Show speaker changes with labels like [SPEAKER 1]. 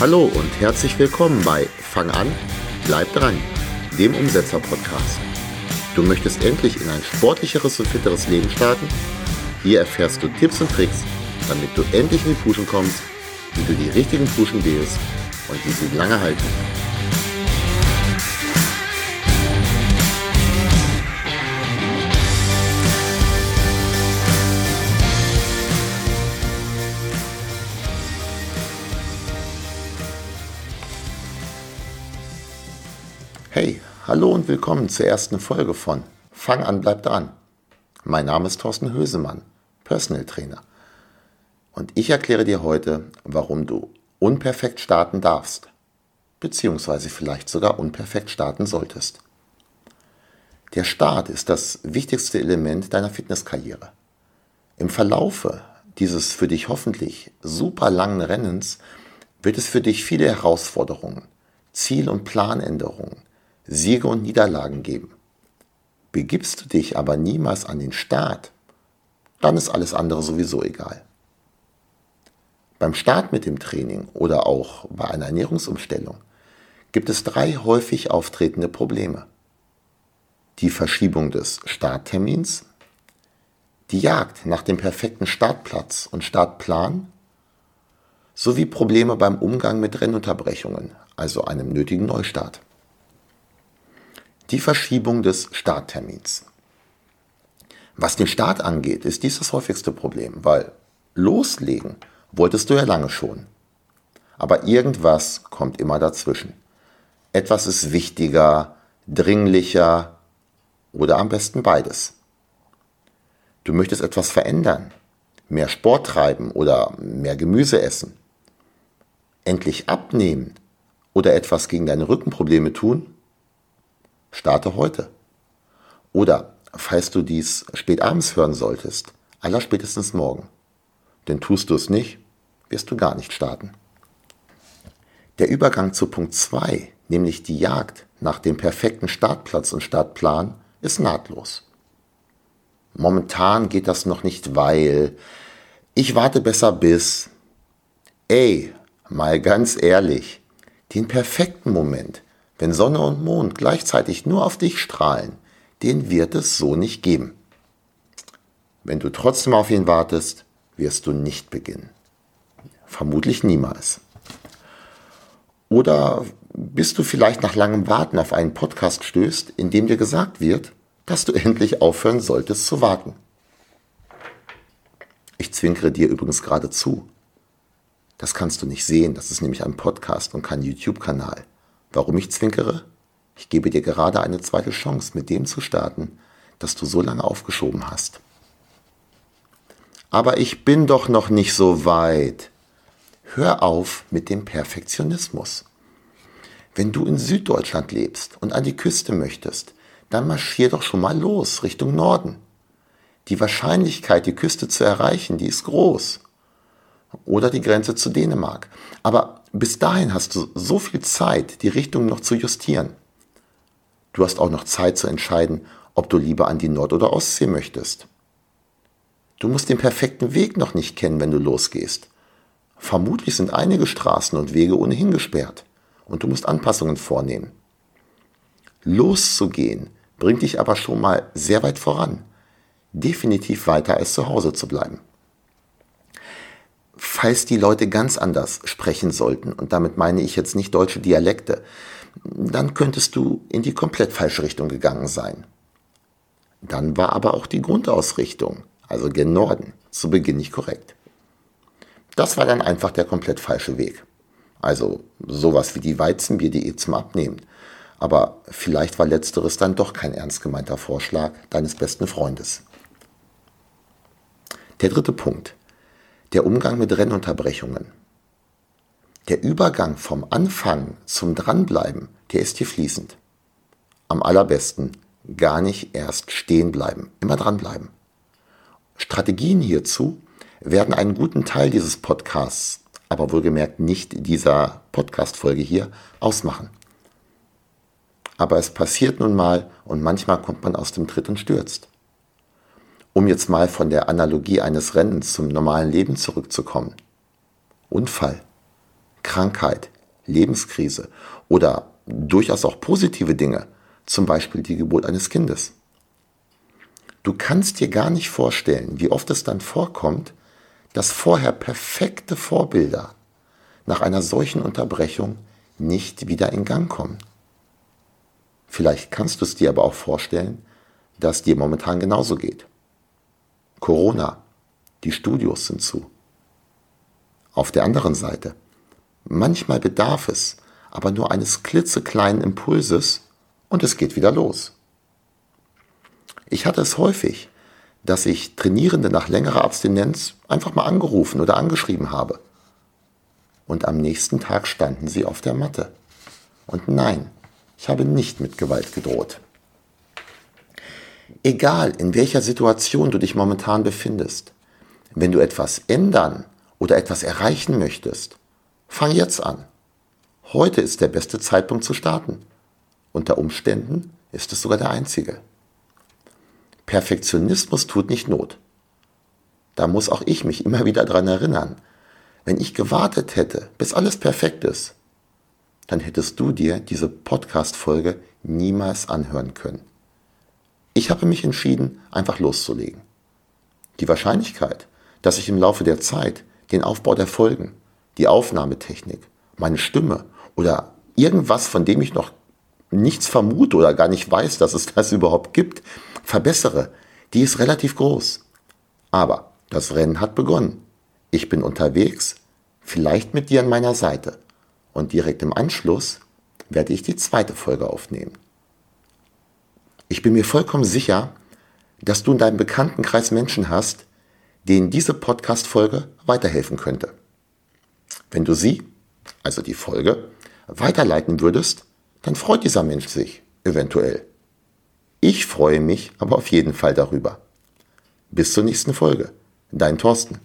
[SPEAKER 1] Hallo und herzlich willkommen bei Fang an, bleib dran, dem Umsetzer-Podcast. Du möchtest endlich in ein sportlicheres und fitteres Leben starten? Hier erfährst du Tipps und Tricks, damit du endlich in die Puschen kommst, wie du die richtigen Puschen wählst und wie sie lange halten. Hallo und willkommen zur ersten Folge von Fang an, bleib dran. Mein Name ist Thorsten Hösemann, Personal Trainer. Und ich erkläre dir heute, warum du unperfekt starten darfst, beziehungsweise vielleicht sogar unperfekt starten solltest. Der Start ist das wichtigste Element deiner Fitnesskarriere. Im Verlaufe dieses für dich hoffentlich super langen Rennens wird es für dich viele Herausforderungen, Ziel- und Planänderungen, Siege und Niederlagen geben. Begibst du dich aber niemals an den Start, dann ist alles andere sowieso egal. Beim Start mit dem Training oder auch bei einer Ernährungsumstellung gibt es drei häufig auftretende Probleme. Die Verschiebung des Starttermins, die Jagd nach dem perfekten Startplatz und Startplan sowie Probleme beim Umgang mit Rennunterbrechungen, also einem nötigen Neustart. Die Verschiebung des Starttermins. Was den Start angeht, ist dies das häufigste Problem, weil loslegen wolltest du ja lange schon. Aber irgendwas kommt immer dazwischen. Etwas ist wichtiger, dringlicher oder am besten beides. Du möchtest etwas verändern, mehr Sport treiben oder mehr Gemüse essen, endlich abnehmen oder etwas gegen deine Rückenprobleme tun Starte heute. Oder, falls du dies spät abends hören solltest, allerspätestens morgen. Denn tust du es nicht, wirst du gar nicht starten. Der Übergang zu Punkt 2, nämlich die Jagd nach dem perfekten Startplatz und Startplan, ist nahtlos. Momentan geht das noch nicht, weil ich warte besser bis. Ey, mal ganz ehrlich, den perfekten Moment, wenn Sonne und Mond gleichzeitig nur auf dich strahlen, den wird es so nicht geben. Wenn du trotzdem auf ihn wartest, wirst du nicht beginnen. Vermutlich niemals. Oder bis du vielleicht nach langem Warten auf einen Podcast stößt, in dem dir gesagt wird, dass du endlich aufhören solltest zu warten. Ich zwinkere dir übrigens gerade zu. Das kannst du nicht sehen, das ist nämlich ein Podcast und kein YouTube-Kanal. Warum ich zwinkere? Ich gebe dir gerade eine zweite Chance, mit dem zu starten, das du so lange aufgeschoben hast. Aber ich bin doch noch nicht so weit. Hör auf mit dem Perfektionismus. Wenn du in Süddeutschland lebst und an die Küste möchtest, dann marschier doch schon mal los Richtung Norden. Die Wahrscheinlichkeit, die Küste zu erreichen, die ist groß. Oder die Grenze zu Dänemark. Aber bis dahin hast du so viel Zeit, die Richtung noch zu justieren. Du hast auch noch Zeit zu entscheiden, ob du lieber an die Nord- oder Ostsee möchtest. Du musst den perfekten Weg noch nicht kennen, wenn du losgehst. Vermutlich sind einige Straßen und Wege ohnehin gesperrt und du musst Anpassungen vornehmen. Loszugehen bringt dich aber schon mal sehr weit voran. Definitiv weiter als zu Hause zu bleiben falls die Leute ganz anders sprechen sollten, und damit meine ich jetzt nicht deutsche Dialekte, dann könntest du in die komplett falsche Richtung gegangen sein. Dann war aber auch die Grundausrichtung, also gen Norden, zu Beginn nicht korrekt. Das war dann einfach der komplett falsche Weg. Also sowas wie die Weizenbier.de zum Abnehmen. Aber vielleicht war letzteres dann doch kein ernst gemeinter Vorschlag deines besten Freundes. Der dritte Punkt. Der Umgang mit Rennunterbrechungen. Der Übergang vom Anfang zum Dranbleiben, der ist hier fließend. Am allerbesten gar nicht erst stehen bleiben, immer dranbleiben. Strategien hierzu werden einen guten Teil dieses Podcasts, aber wohlgemerkt nicht dieser Podcast-Folge hier, ausmachen. Aber es passiert nun mal und manchmal kommt man aus dem Tritt und stürzt. Um jetzt mal von der Analogie eines Rennens zum normalen Leben zurückzukommen. Unfall, Krankheit, Lebenskrise oder durchaus auch positive Dinge, zum Beispiel die Geburt eines Kindes. Du kannst dir gar nicht vorstellen, wie oft es dann vorkommt, dass vorher perfekte Vorbilder nach einer solchen Unterbrechung nicht wieder in Gang kommen. Vielleicht kannst du es dir aber auch vorstellen, dass dir momentan genauso geht. Corona, die Studios sind zu. Auf der anderen Seite, manchmal bedarf es aber nur eines klitzekleinen Impulses und es geht wieder los. Ich hatte es häufig, dass ich Trainierende nach längerer Abstinenz einfach mal angerufen oder angeschrieben habe. Und am nächsten Tag standen sie auf der Matte. Und nein, ich habe nicht mit Gewalt gedroht. Egal, in welcher Situation du dich momentan befindest, wenn du etwas ändern oder etwas erreichen möchtest, fang jetzt an. Heute ist der beste Zeitpunkt zu starten. Unter Umständen ist es sogar der einzige. Perfektionismus tut nicht Not. Da muss auch ich mich immer wieder dran erinnern. Wenn ich gewartet hätte, bis alles perfekt ist, dann hättest du dir diese Podcast-Folge niemals anhören können. Ich habe mich entschieden, einfach loszulegen. Die Wahrscheinlichkeit, dass ich im Laufe der Zeit den Aufbau der Folgen, die Aufnahmetechnik, meine Stimme oder irgendwas, von dem ich noch nichts vermute oder gar nicht weiß, dass es das überhaupt gibt, verbessere, die ist relativ groß. Aber das Rennen hat begonnen. Ich bin unterwegs, vielleicht mit dir an meiner Seite. Und direkt im Anschluss werde ich die zweite Folge aufnehmen. Ich bin mir vollkommen sicher, dass du in deinem Bekanntenkreis Menschen hast, denen diese Podcast-Folge weiterhelfen könnte. Wenn du sie, also die Folge, weiterleiten würdest, dann freut dieser Mensch sich eventuell. Ich freue mich aber auf jeden Fall darüber. Bis zur nächsten Folge. Dein Thorsten.